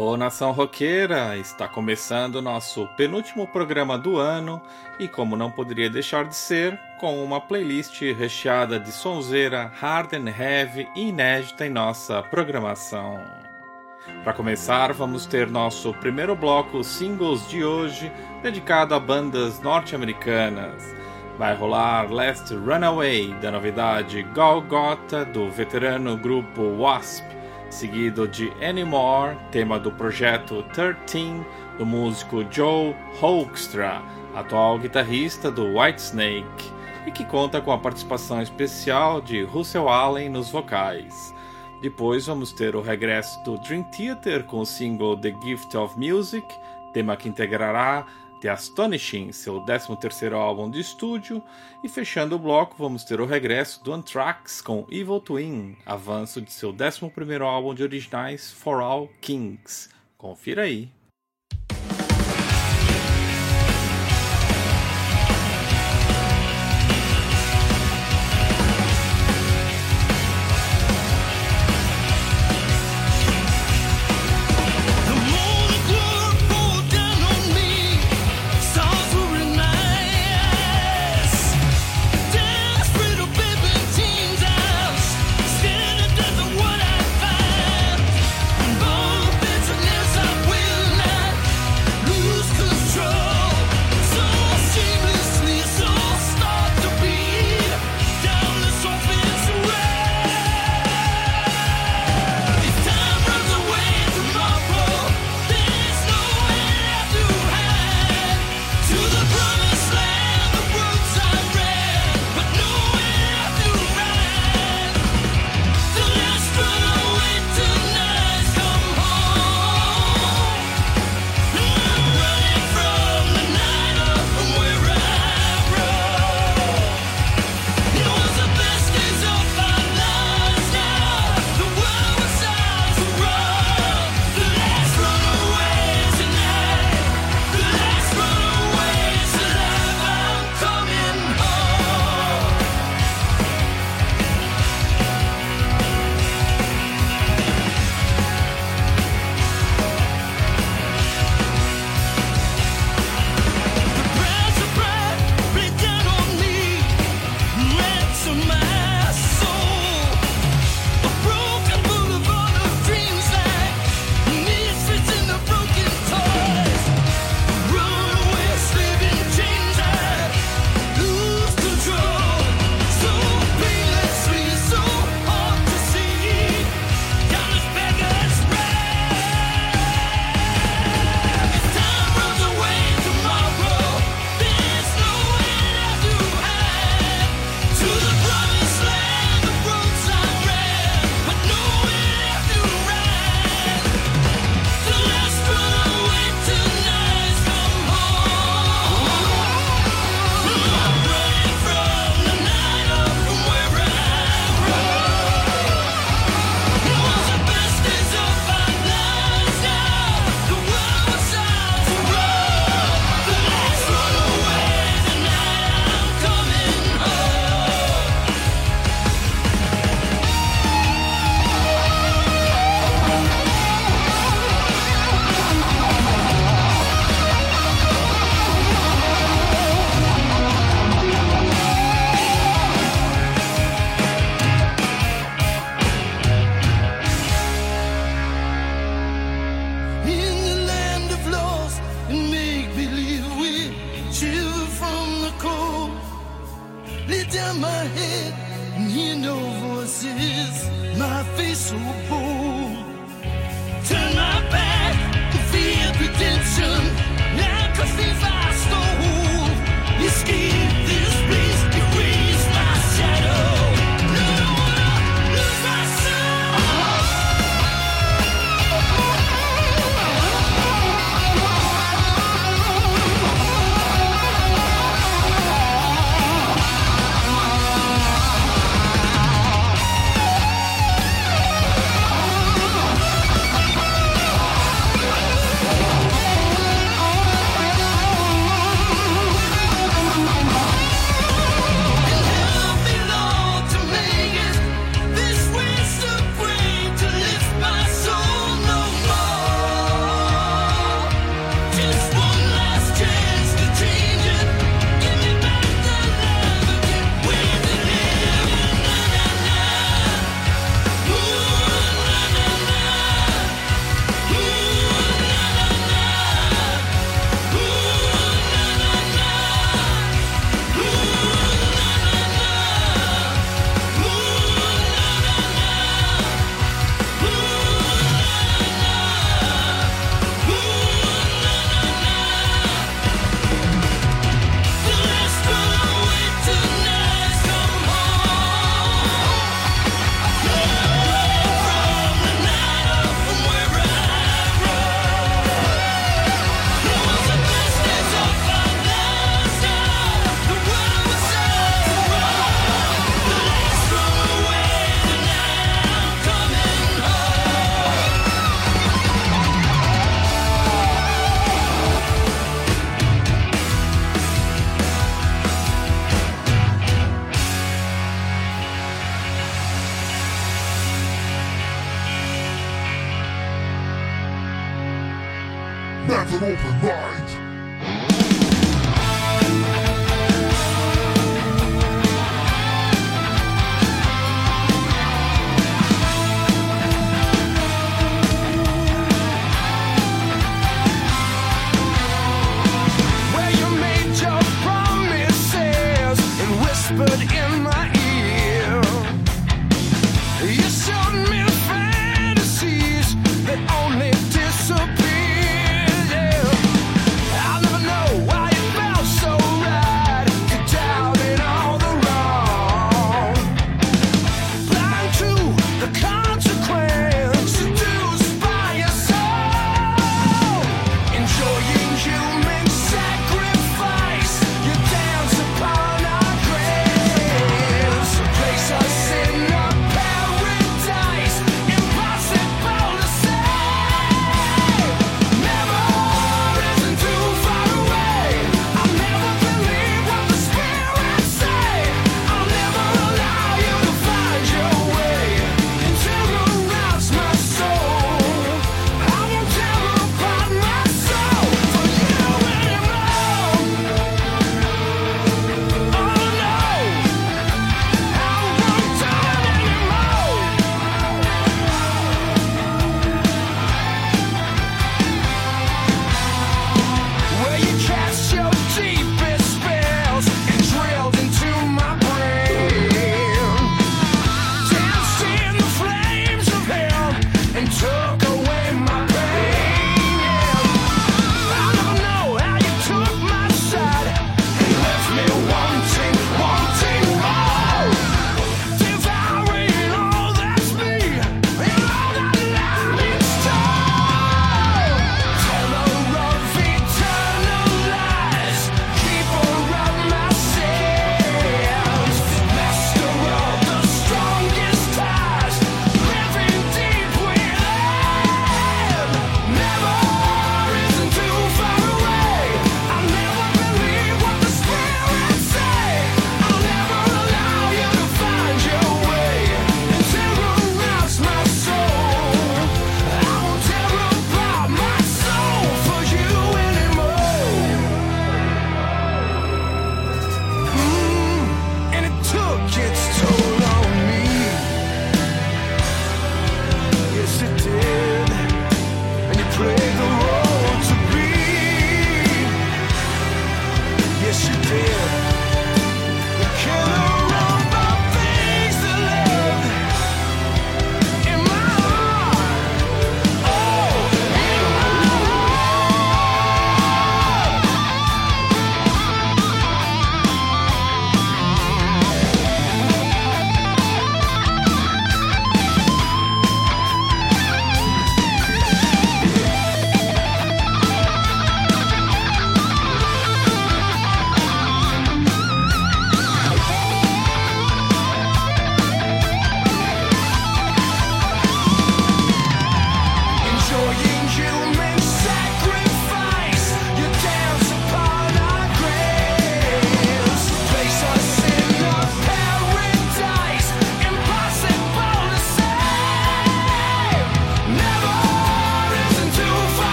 Ô nação roqueira, está começando o nosso penúltimo programa do ano e como não poderia deixar de ser, com uma playlist recheada de sonzeira hard and heavy e inédita em nossa programação. Para começar, vamos ter nosso primeiro bloco singles de hoje, dedicado a bandas norte-americanas. Vai rolar Last Runaway, da novidade Golgotha, do veterano grupo Wasp, seguido de Anymore, tema do projeto 13, do músico Joe Hoekstra, atual guitarrista do Whitesnake, e que conta com a participação especial de Russell Allen nos vocais. Depois vamos ter o regresso do Dream Theater com o single The Gift of Music, tema que integrará The Astonishing, seu 13º álbum de estúdio, e fechando o bloco vamos ter o regresso do Anthrax com Evil Twin, avanço de seu 11º álbum de originais For All Kings. Confira aí.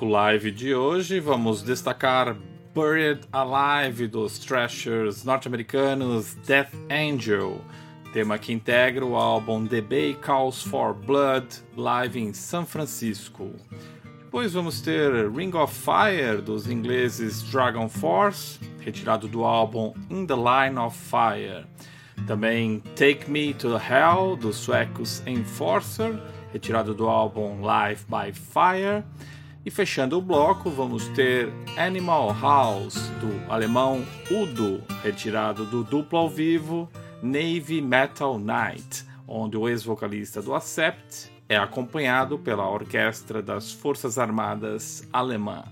Bloco live de hoje, vamos destacar Buried Alive dos thrashers norte-americanos Death Angel, tema que integra o álbum The Bay Calls for Blood, live em São Francisco. Depois vamos ter Ring of Fire dos ingleses Dragon Force, retirado do álbum In the Line of Fire. Também Take Me to Hell dos suecos Enforcer, retirado do álbum Live by Fire. E fechando o bloco, vamos ter Animal House, do alemão Udo, retirado do duplo ao vivo Navy Metal Night, onde o ex-vocalista do Accept é acompanhado pela Orquestra das Forças Armadas Alemã.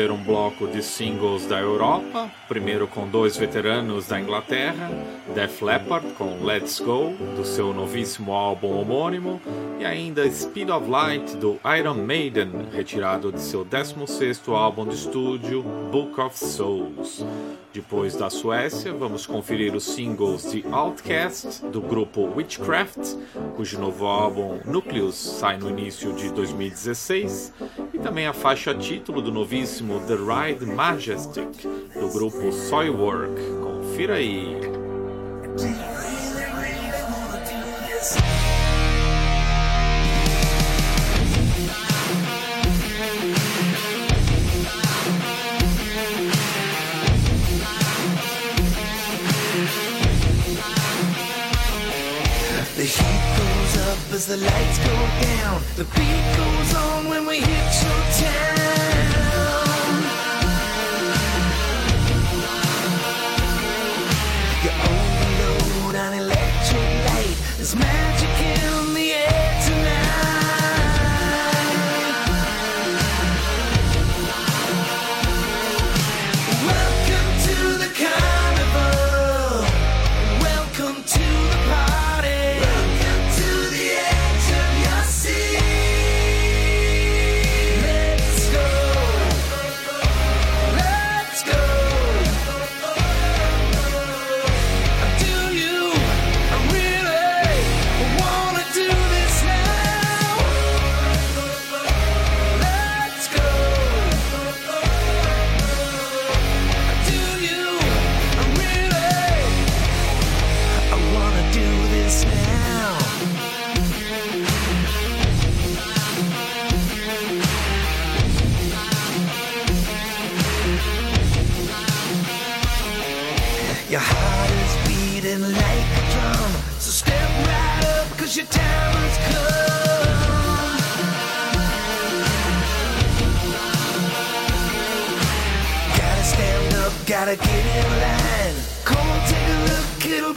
Ter um bloco de singles da Europa, primeiro com dois veteranos da Inglaterra, Def Leppard com Let's Go, do seu novíssimo álbum homônimo, e ainda Speed of Light do Iron Maiden, retirado de seu 16º álbum de estúdio, Book of Souls. Depois da Suécia, vamos conferir os singles de Outcast, do grupo Witchcraft, cujo novo álbum Nucleus sai no início de 2016, e também a faixa título do novíssimo The Ride Majestic, do grupo Soilwork. Confira aí. As the lights go down. The beat goes on when we hit your town. Your heart is beating like a drum. So step right up, cause your time has come. Gotta stand up, gotta get in line. Come on, take a look, it'll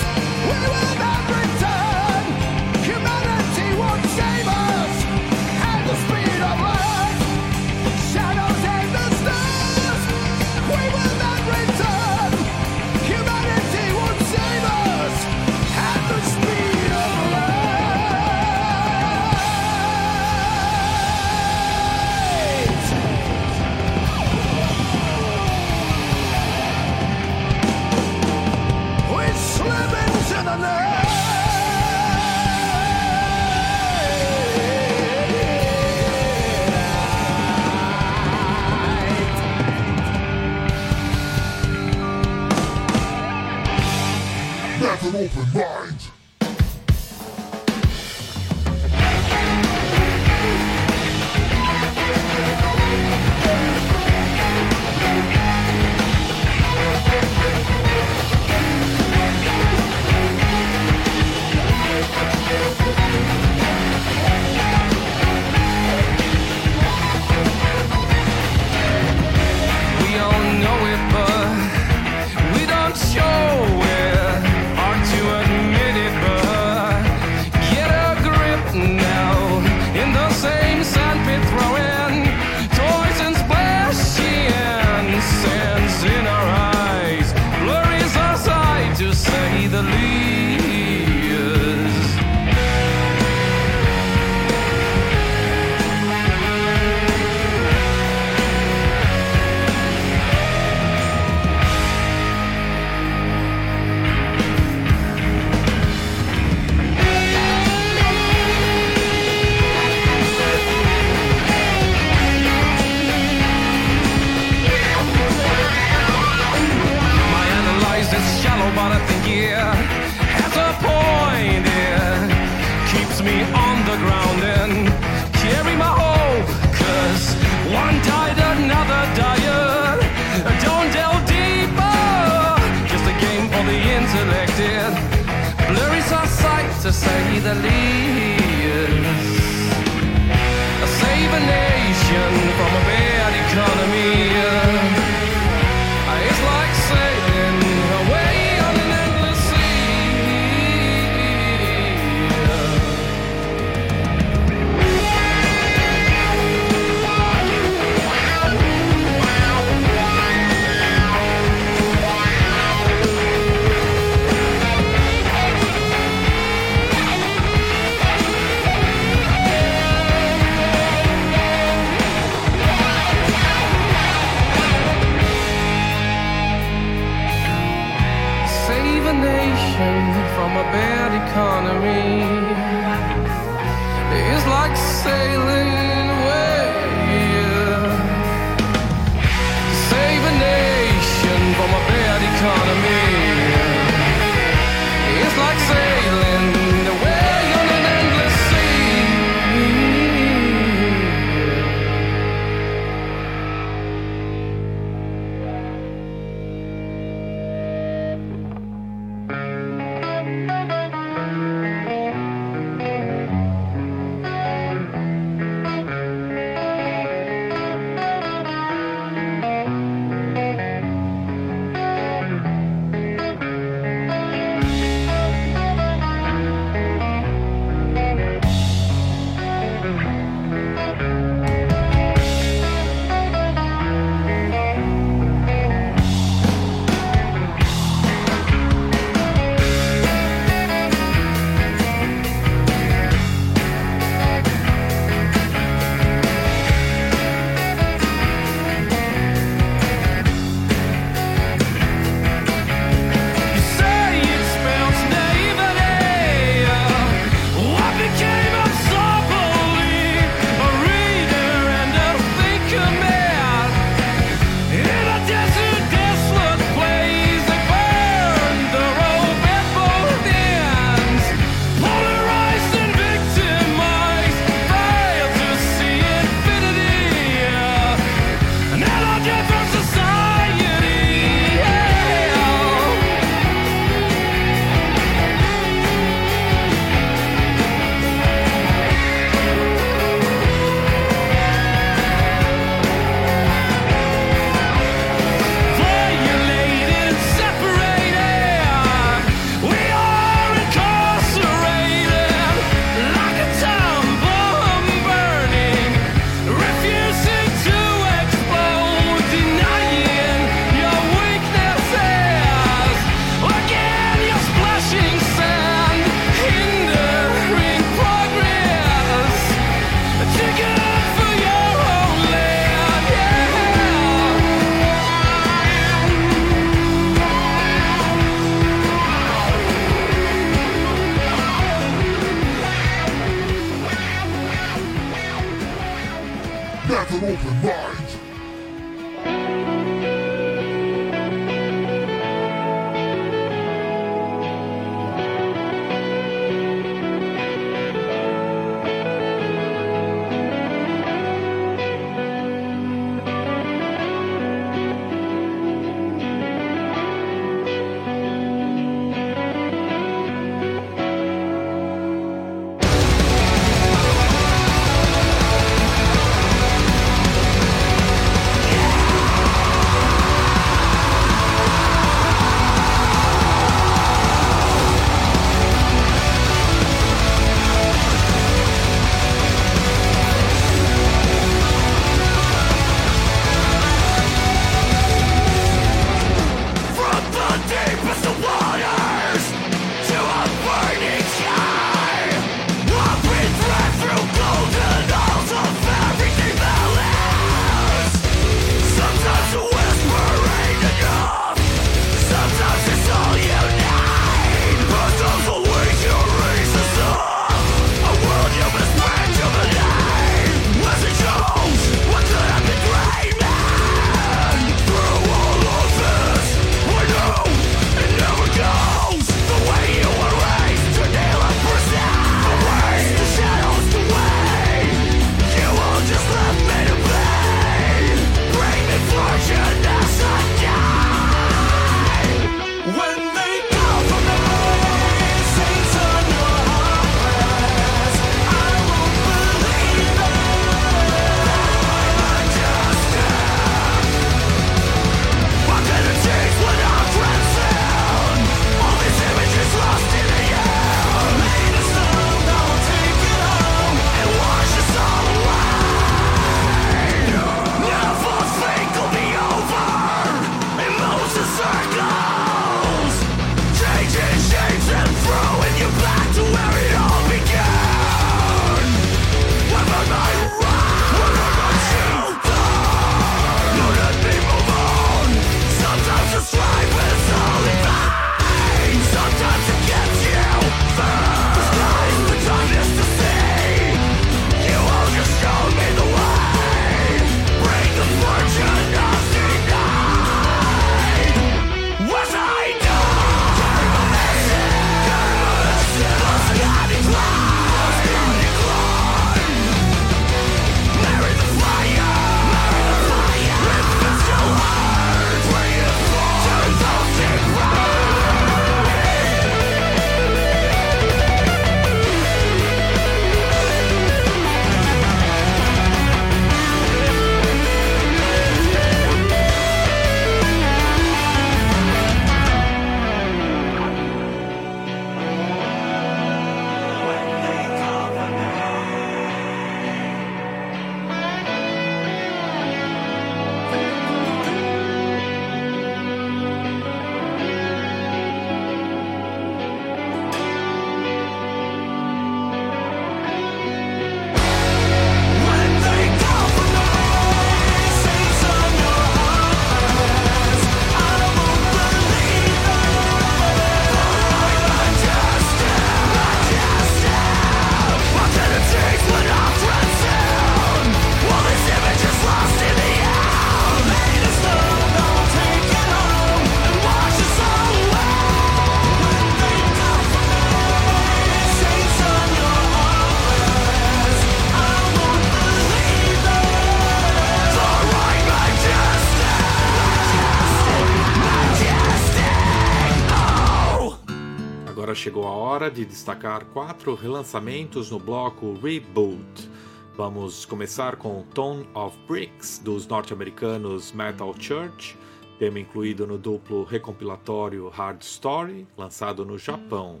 de destacar quatro relançamentos no bloco Reboot. Vamos começar com Tone of Bricks, dos norte-americanos Metal Church, tema incluído no duplo recompilatório Hard Story, lançado no Japão.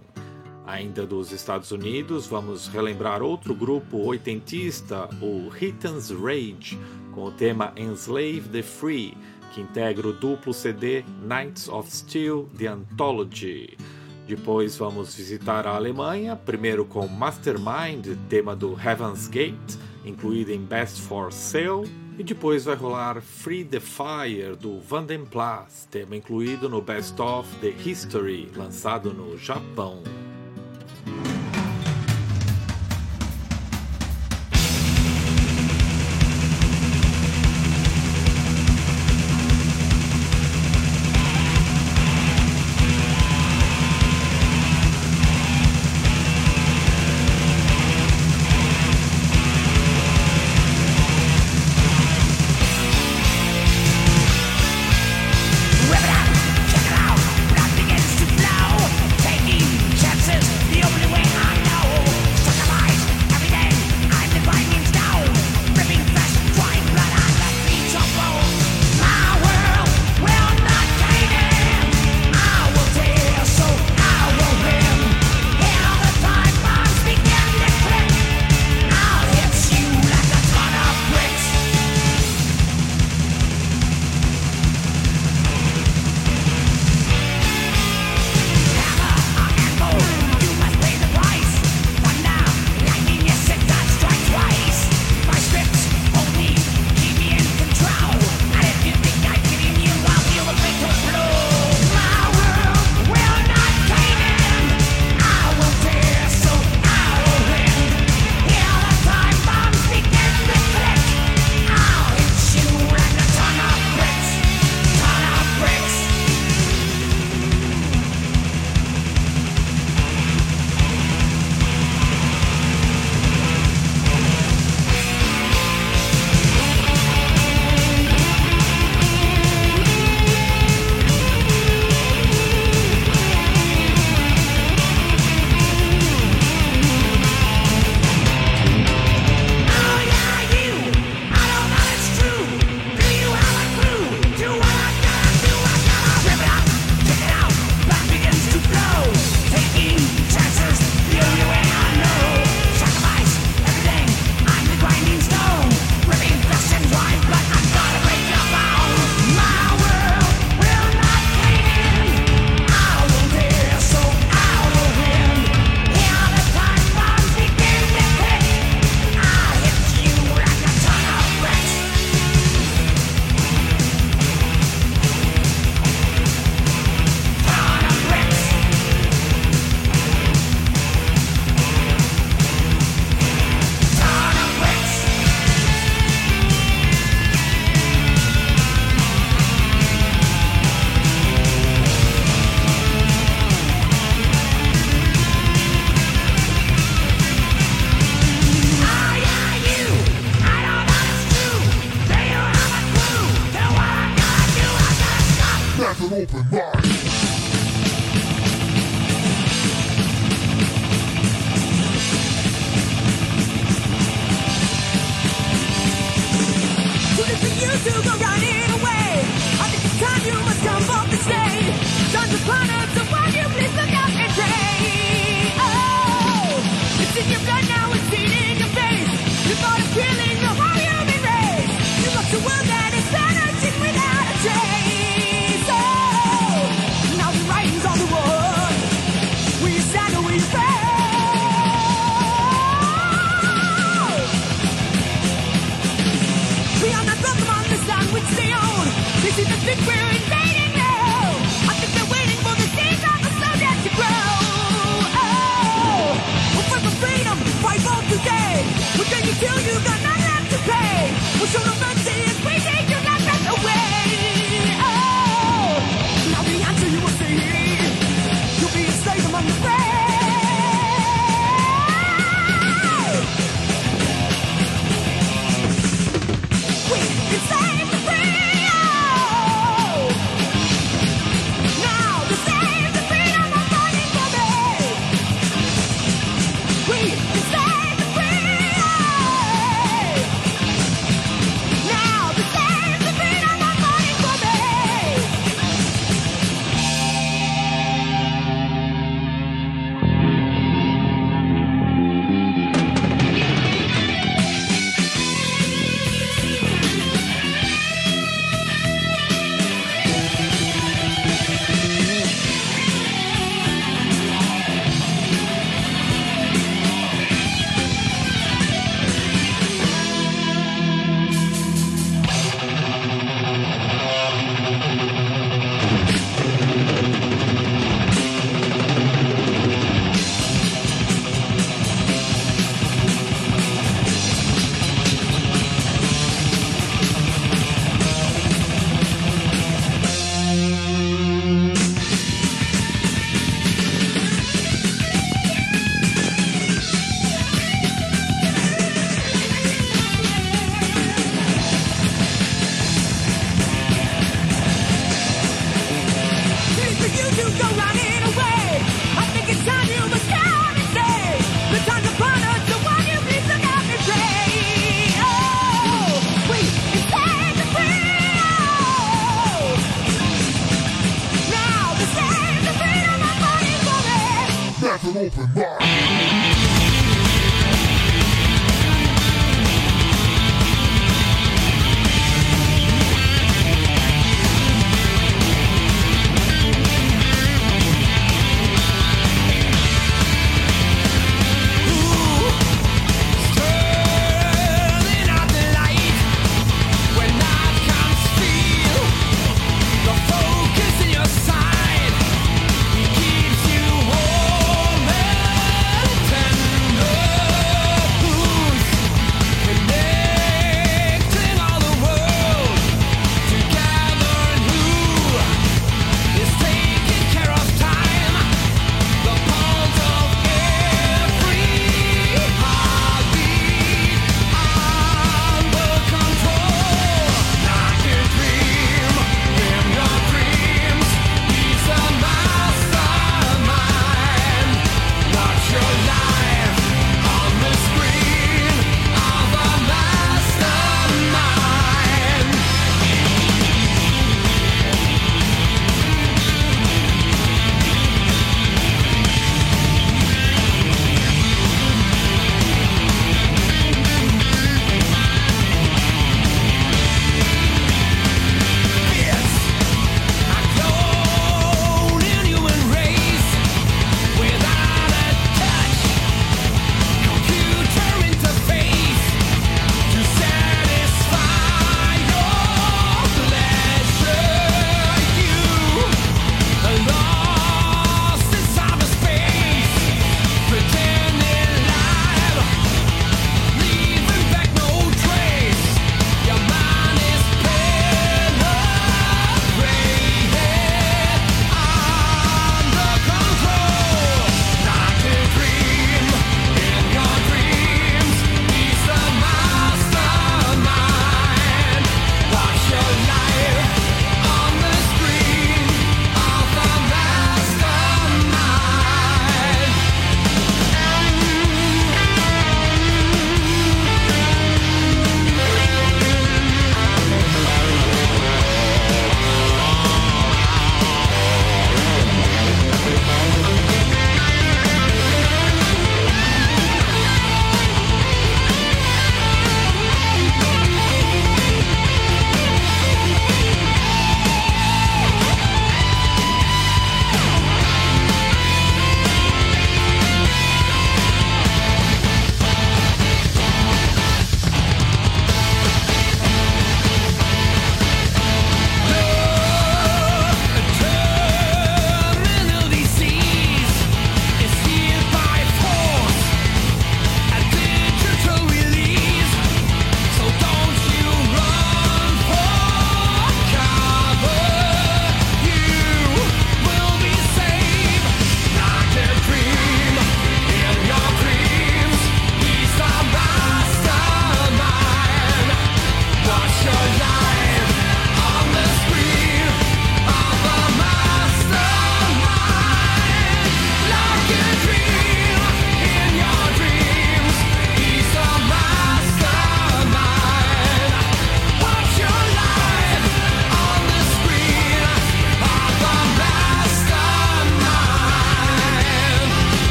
Ainda dos Estados Unidos, vamos relembrar outro grupo oitentista, o Hitans Rage, com o tema Enslave the Free, que integra o duplo CD Knights of Steel The Anthology. Depois vamos visitar a Alemanha, primeiro com Mastermind, tema do Heaven's Gate, incluído em Best for Sale, e depois vai rolar Free the Fire do Vandenplas, tema incluído no Best of The History, lançado no Japão.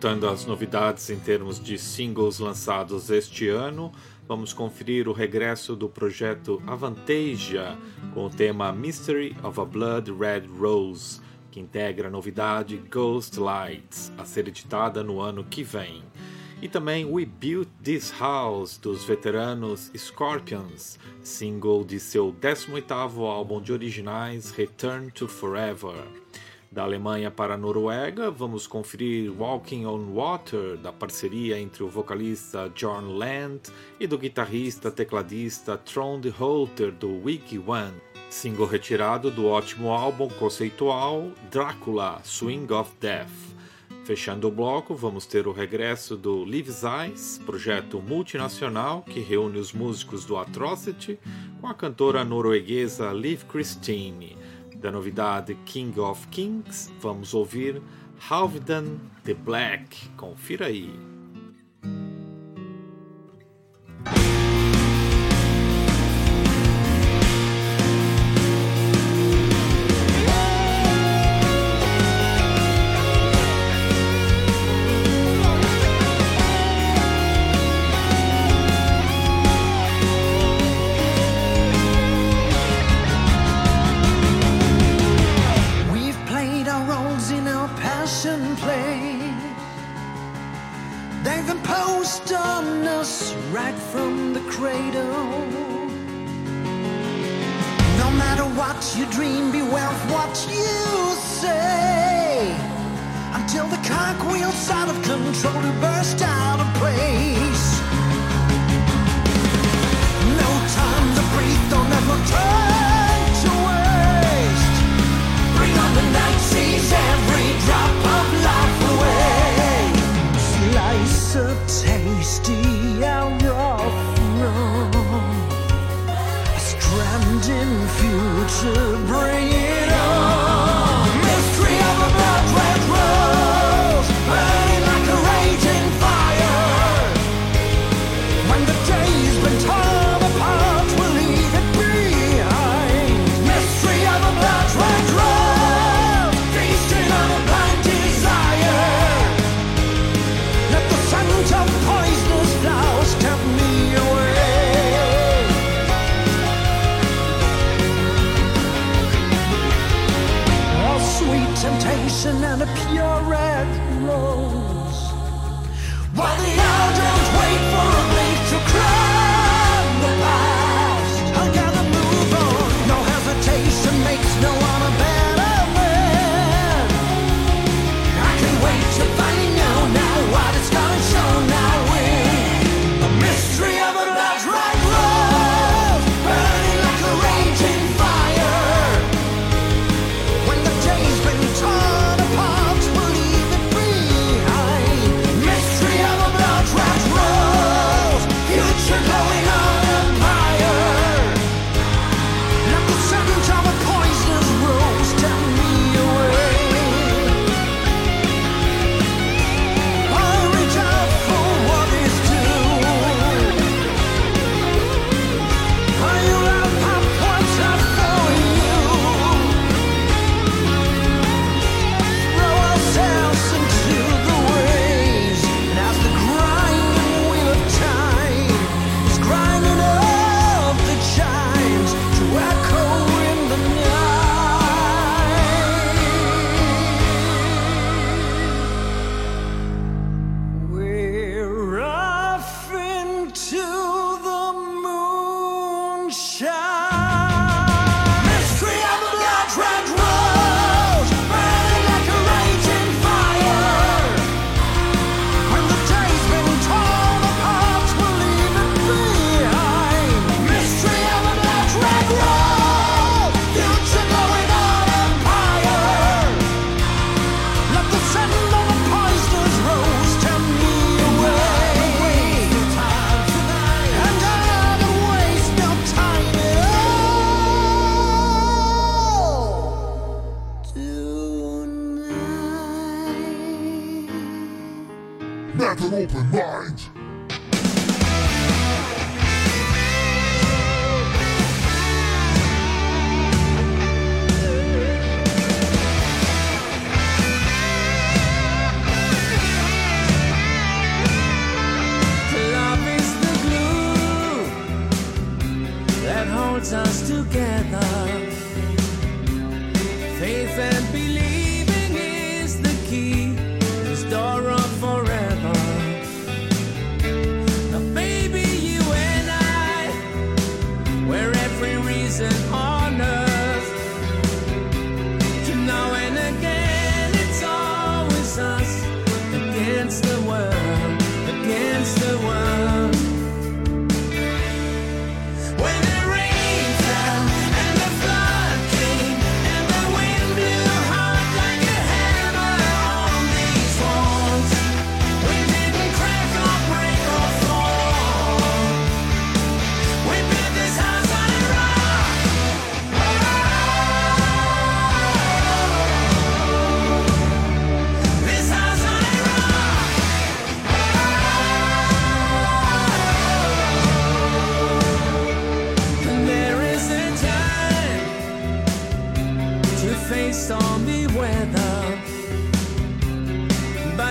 Voltando às novidades em termos de singles lançados este ano, vamos conferir o regresso do projeto Avantasia com o tema Mystery of a Blood Red Rose, que integra a novidade Ghost Lights, a ser editada no ano que vem. E também We Built This House, dos veteranos Scorpions, single de seu 18º álbum de originais Return to Forever. Da Alemanha para a Noruega, vamos conferir Walking on Water, da parceria entre o vocalista John Land e do guitarrista tecladista Trond Holter do Wiki One, single retirado do ótimo álbum conceitual Drácula Swing of Death. Fechando o bloco, vamos ter o regresso do Lives Eyes, projeto multinacional que reúne os músicos do Atrocity com a cantora norueguesa Liv Christine da novidade King of Kings, vamos ouvir Halvdan the Black. Confira aí. your dream, beware of what you say. Until the cock wheels out of control to burst out of place. No time to breathe, don't ever turn to waste. Bring on the night, seize every drop of life away. Slice a to bring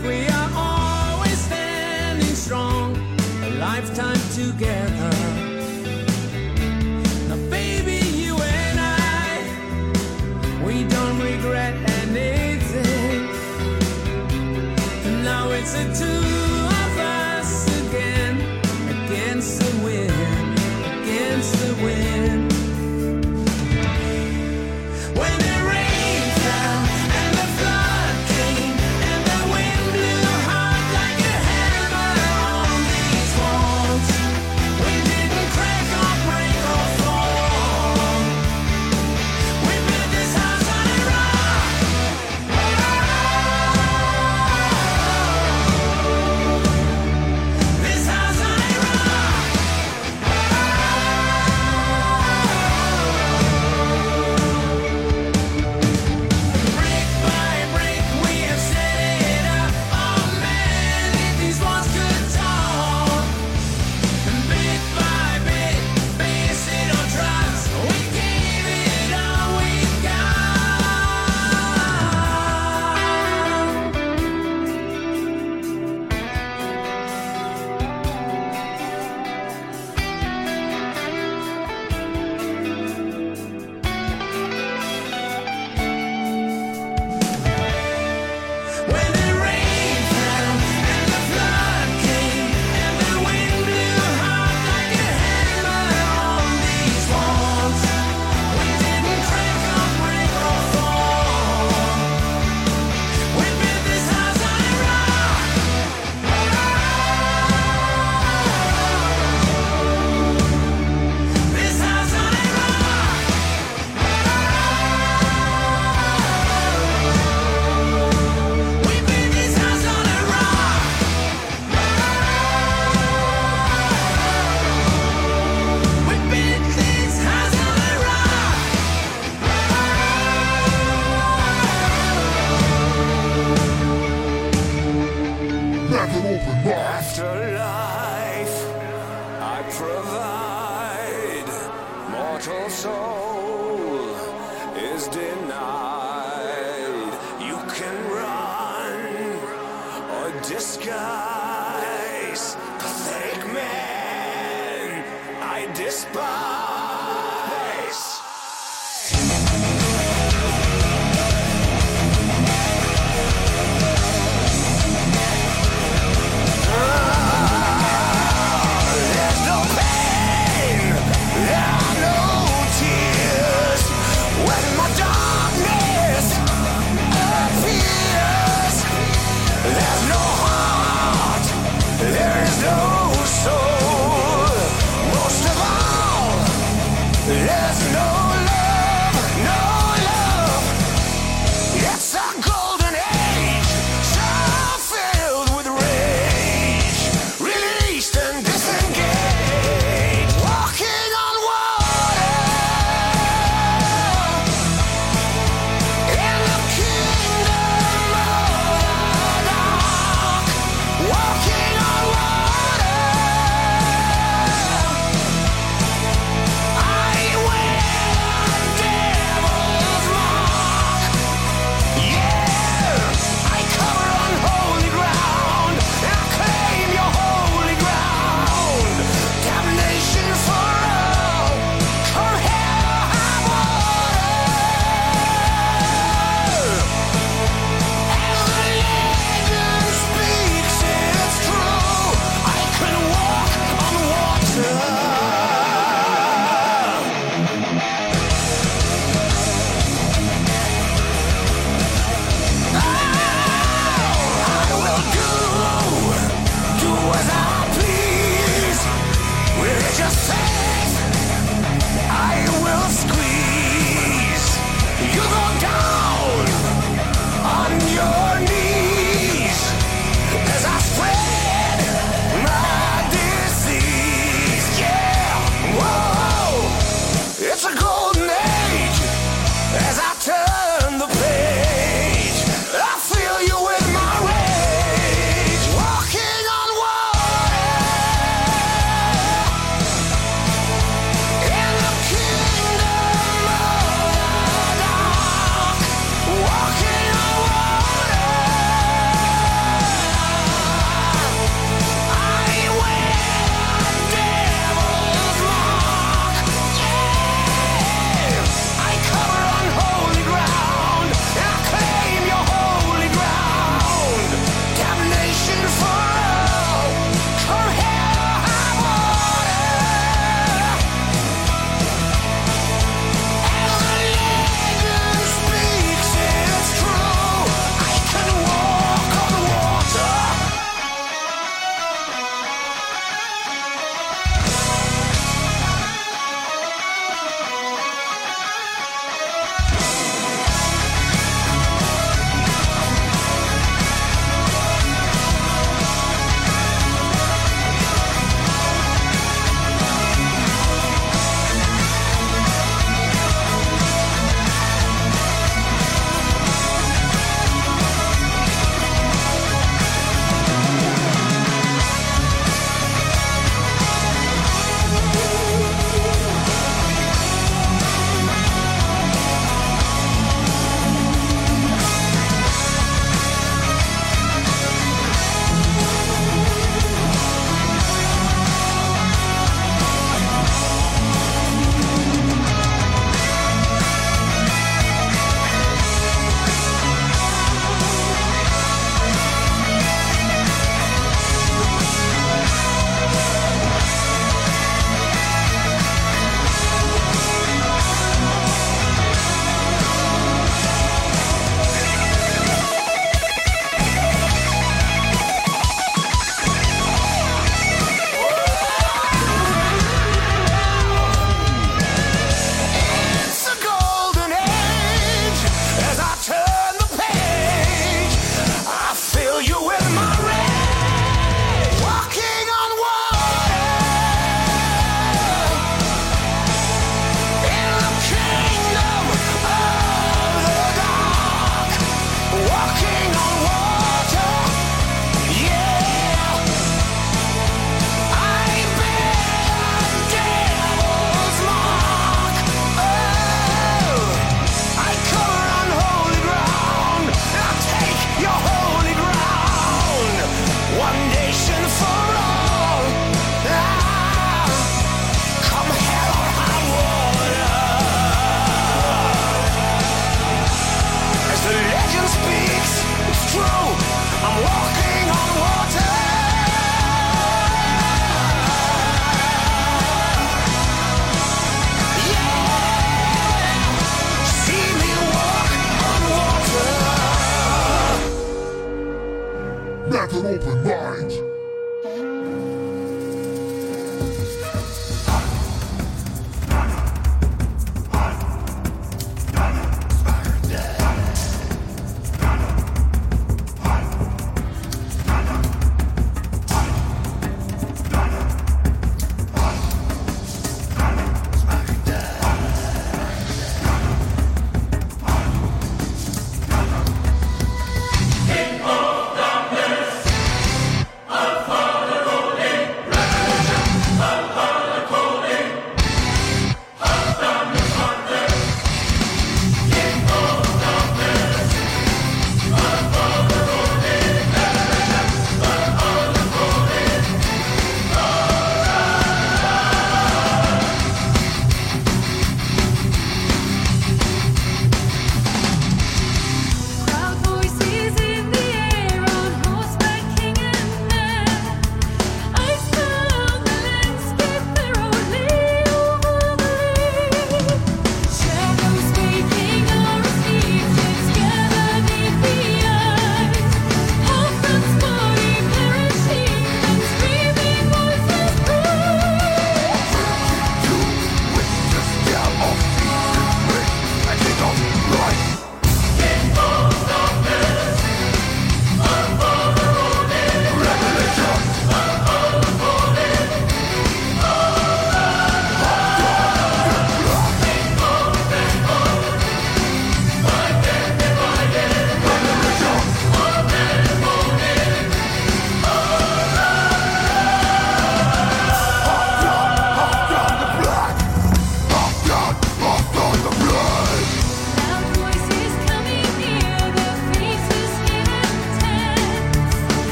We are always standing strong, a lifetime together.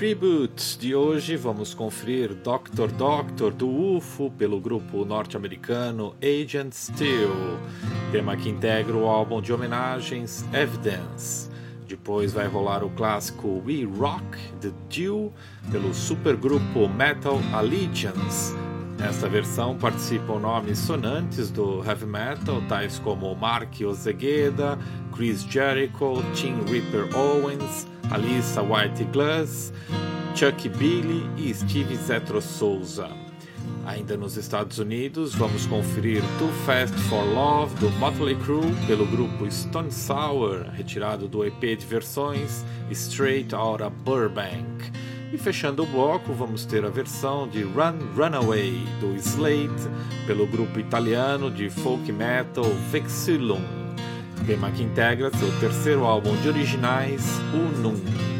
Tributes de hoje, vamos conferir Doctor Doctor do UFO pelo grupo norte-americano Agent Steel, tema que integra o álbum de homenagens Evidence. Depois vai rolar o clássico We Rock The Dew pelo supergrupo Metal Allegiance. Nesta versão participam nomes sonantes do heavy metal, tais como Mark Ozegueda, Chris Jericho, Tim Ripper Owens, Alissa White Glass, Chuck Billy e Steve Zetro Souza. Ainda nos Estados Unidos, vamos conferir Too Fast for Love do Motley Crue pelo grupo Stone Sour, retirado do EP de versões Straight Outta Burbank. E fechando o bloco, vamos ter a versão de Run Runaway do Slate pelo grupo italiano de folk metal Vexillum, tema que integra seu terceiro álbum de originais, Unum.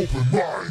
Open mind.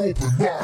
Copa.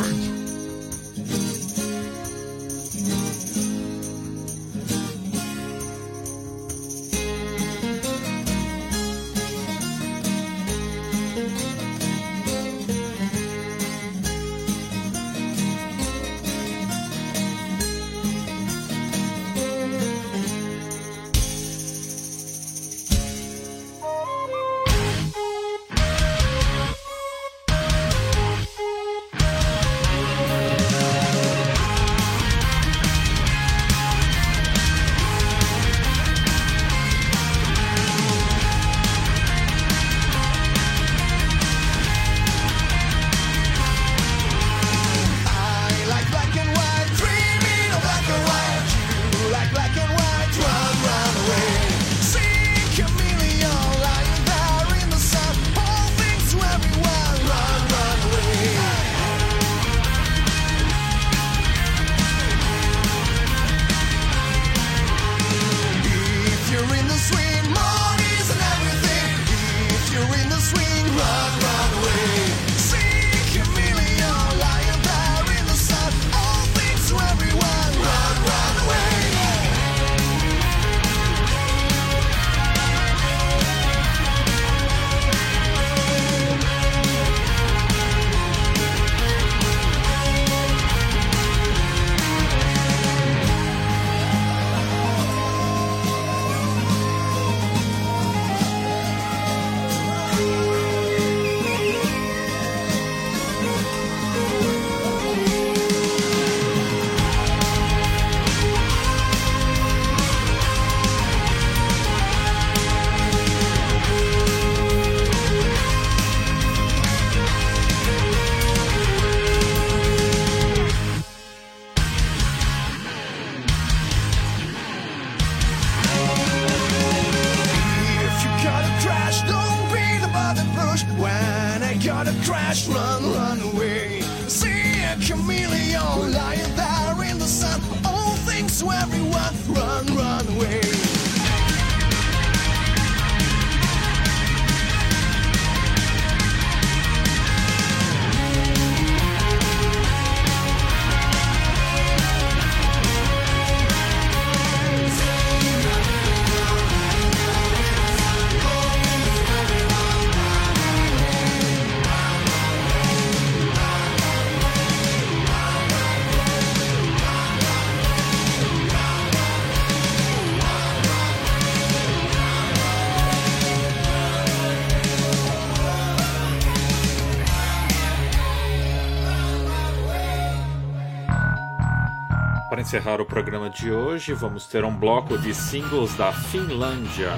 Encerrar o programa de hoje, vamos ter um bloco de singles da Finlândia.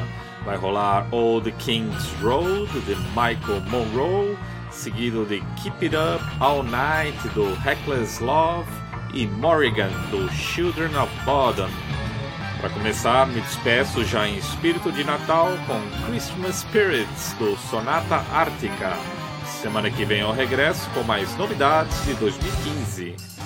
Vai rolar Old King's Road, de Michael Monroe, seguido de Keep It Up All Night, do Reckless Love, e Morrigan, do Children of Bodom. Para começar, me despeço já em espírito de Natal com Christmas Spirits, do Sonata Ártica. Semana que vem eu regresso com mais novidades de 2015.